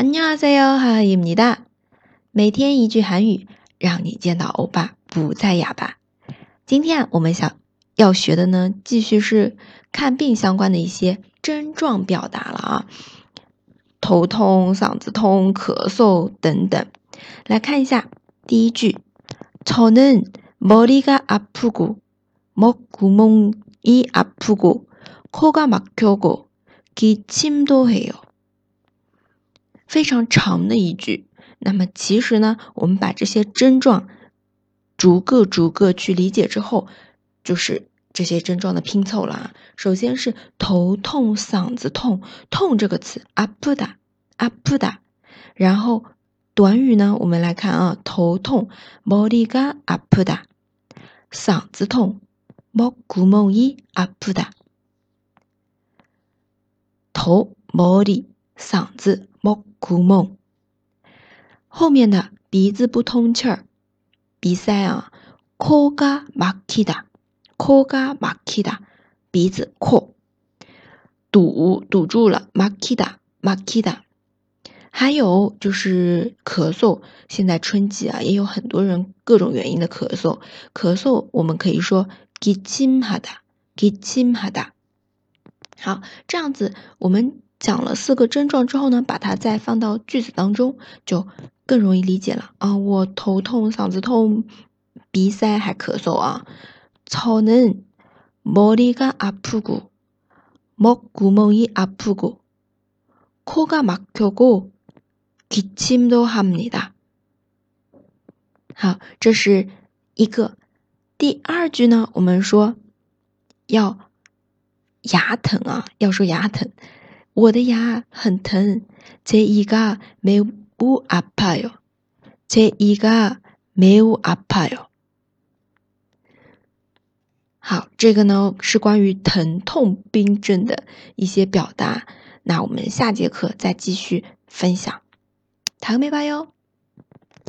안녕하세요，하입니다。每天一句韩语，让你见到欧巴不再哑巴。今天啊，我们想要学的呢，继续是看病相关的一些症状表达了啊，头痛、嗓子痛、咳嗽等等。来看一下第一句，저는머리가아프고목구멍이아프고코가막혀고기침도해요。 非常长的一句，那么其实呢，我们把这些症状逐个逐个去理解之后，就是这些症状的拼凑了。首先是头痛、嗓子痛，痛这个词아프다아프 다。 然后短语呢，我们来看啊，头痛머리가아프 다， 嗓子痛목구멍이아프 다。 头머리嗓子 목구멍后面的鼻子不通气儿，鼻塞啊，코가막히다코가막히다鼻子扩，堵堵住了，막히다막히다还有就是咳嗽，现在春季啊，也有很多人各种原因的咳嗽，咳嗽我们可以说기침하다기침하다好，这样子我们。 讲了四个症状之后呢，把它再放到句子当中，就更容易理解了啊！我头痛、嗓子痛、鼻塞还咳嗽啊。저는머리가아프고목구멍이아프고코가막혀고기침도합니다好，这是一个。第二句呢，我们说要牙疼啊，要说牙疼。 我的牙很疼，제이가매우아파 요， 제이가매우아파 요。 好，这个呢是关于疼痛病症的一些表达，那我们下节课再继续分享，다음에봐 요。